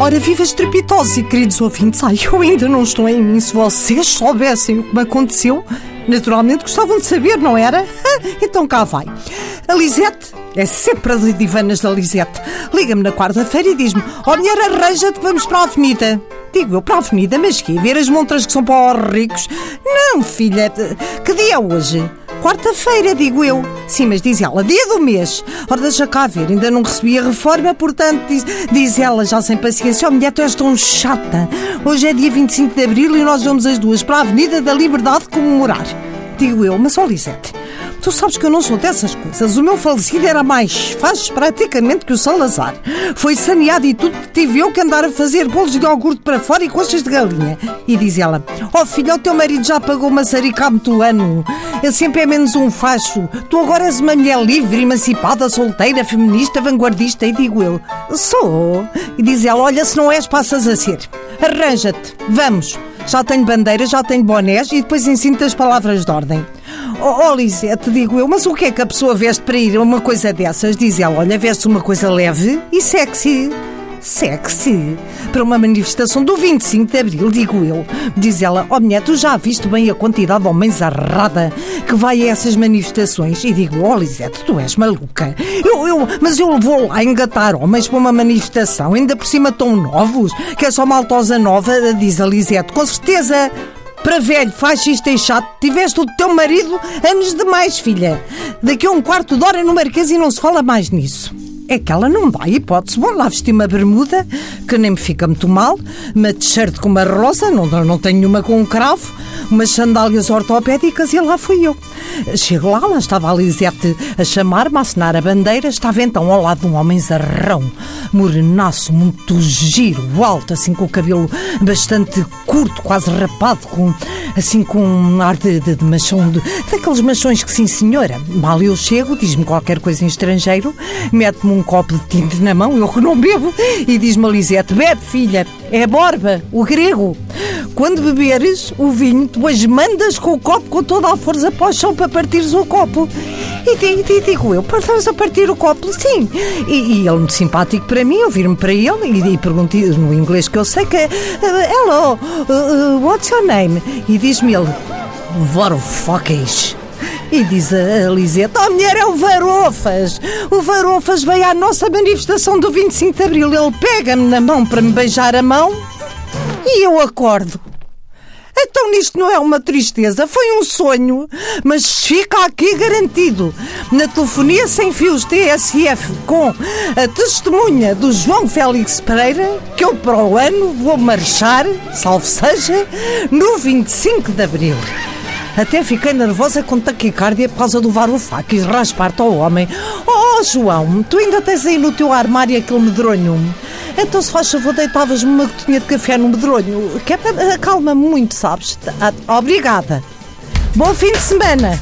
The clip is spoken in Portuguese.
Ora, viva estrepitosos e queridos ouvintes, ai, eu ainda não estou em mim. Se vocês soubessem o que me aconteceu, naturalmente gostavam de saber, não era? então cá vai. A Lisete, é sempre as divanas da Lisete, liga-me na quarta-feira e diz-me: Ó oh, mulher, arranja-te vamos para a avenida. Digo eu, para a avenida, mas que? Ver as montras que são para os ricos? Não, filha, que dia é hoje? Quarta-feira, digo eu. Sim, mas diz ela, dia do mês. Ora, deixa cá ver, ainda não recebi a reforma, portanto, diz, diz ela, já sem paciência, oh mulher, tu és tão chata. Hoje é dia 25 de Abril e nós vamos as duas para a Avenida da Liberdade comemorar. Digo eu, mas ó Lisete, Tu sabes que eu não sou dessas coisas. O meu falecido era mais faz praticamente que o Salazar. Foi saneado e tudo tive eu que andar a fazer bolos de iogurte para fora e coxas de galinha. E diz ela: Oh filho, o teu marido já pagou uma saricá muito ano. Ele sempre é menos um facho. Tu agora és uma mulher livre, emancipada, solteira, feminista, vanguardista. E digo eu: Sou. E diz ela: Olha, se não és, passas a ser. Arranja-te. Vamos. Já tenho bandeiras, já tenho bonés e depois ensino-te as palavras de ordem. Oh, oh Lisete, digo eu, mas o que é que a pessoa veste para ir a uma coisa dessas? Diz ela, olha, veste uma coisa leve e sexy. Sexy? Para uma manifestação do 25 de Abril, digo eu. Diz ela, oh mulher, tu já viste bem a quantidade de homens arrada que vai a essas manifestações? E digo, oh Lisete, tu és maluca. Eu, eu, mas eu vou lá engatar homens para uma manifestação, ainda por cima tão novos, que é só maltosa nova, diz a Lisete. Com certeza para velho, fascista e chato, tiveste o teu marido anos demais, filha. Daqui a um quarto de hora no Marquês e não se fala mais nisso. É que ela não dá hipótese. Bom, lá vesti uma bermuda, que nem me fica muito mal, uma t-shirt com uma rosa, não, não tenho nenhuma com um cravo, umas sandálias ortopédicas e lá fui eu. Chego lá, lá estava a Lisete a chamar-me, a assinar a bandeira, estava então ao lado de um homem zarrão, morenaço, muito giro, alto, assim com o cabelo bastante curto, quase rapado, com assim com um ar de, de, de machão, de, daqueles machões que sim senhora. Mal eu chego, diz-me qualquer coisa em estrangeiro, mete-me um copo de tinta na mão, eu que não bebo, e diz-me a Lisete, bebe filha, é borba, o grego. Quando beberes o vinho, depois mandas com o copo com toda a força para o chão para partires o copo. E, e digo eu, estás a partir o copo? Sim. E, e ele, muito simpático para mim, eu vir-me para ele e, e perguntei no inglês que eu sei que uh, Hello, uh, what's your name? E diz-me ele, Varofoques. E diz a Lisete, oh mulher, é o Varofas. O Varofas veio à nossa manifestação do 25 de Abril. Ele pega-me na mão para me beijar a mão e eu acordo. Então nisto não é uma tristeza, foi um sonho, mas fica aqui garantido. Na telefonia sem fios TSF com a testemunha do João Félix Pereira que eu para o ano vou marchar, salvo seja, no 25 de Abril. Até fiquei nervosa com taquicardia por causa do varofaco e raspar-te ao homem. Oh, João, tu ainda tens aí no teu armário aquele medronho? Então, se faz favor, deitavas-me uma gotinha de café no medronho, que é para acalma muito, sabes? Ah, obrigada. Bom fim de semana.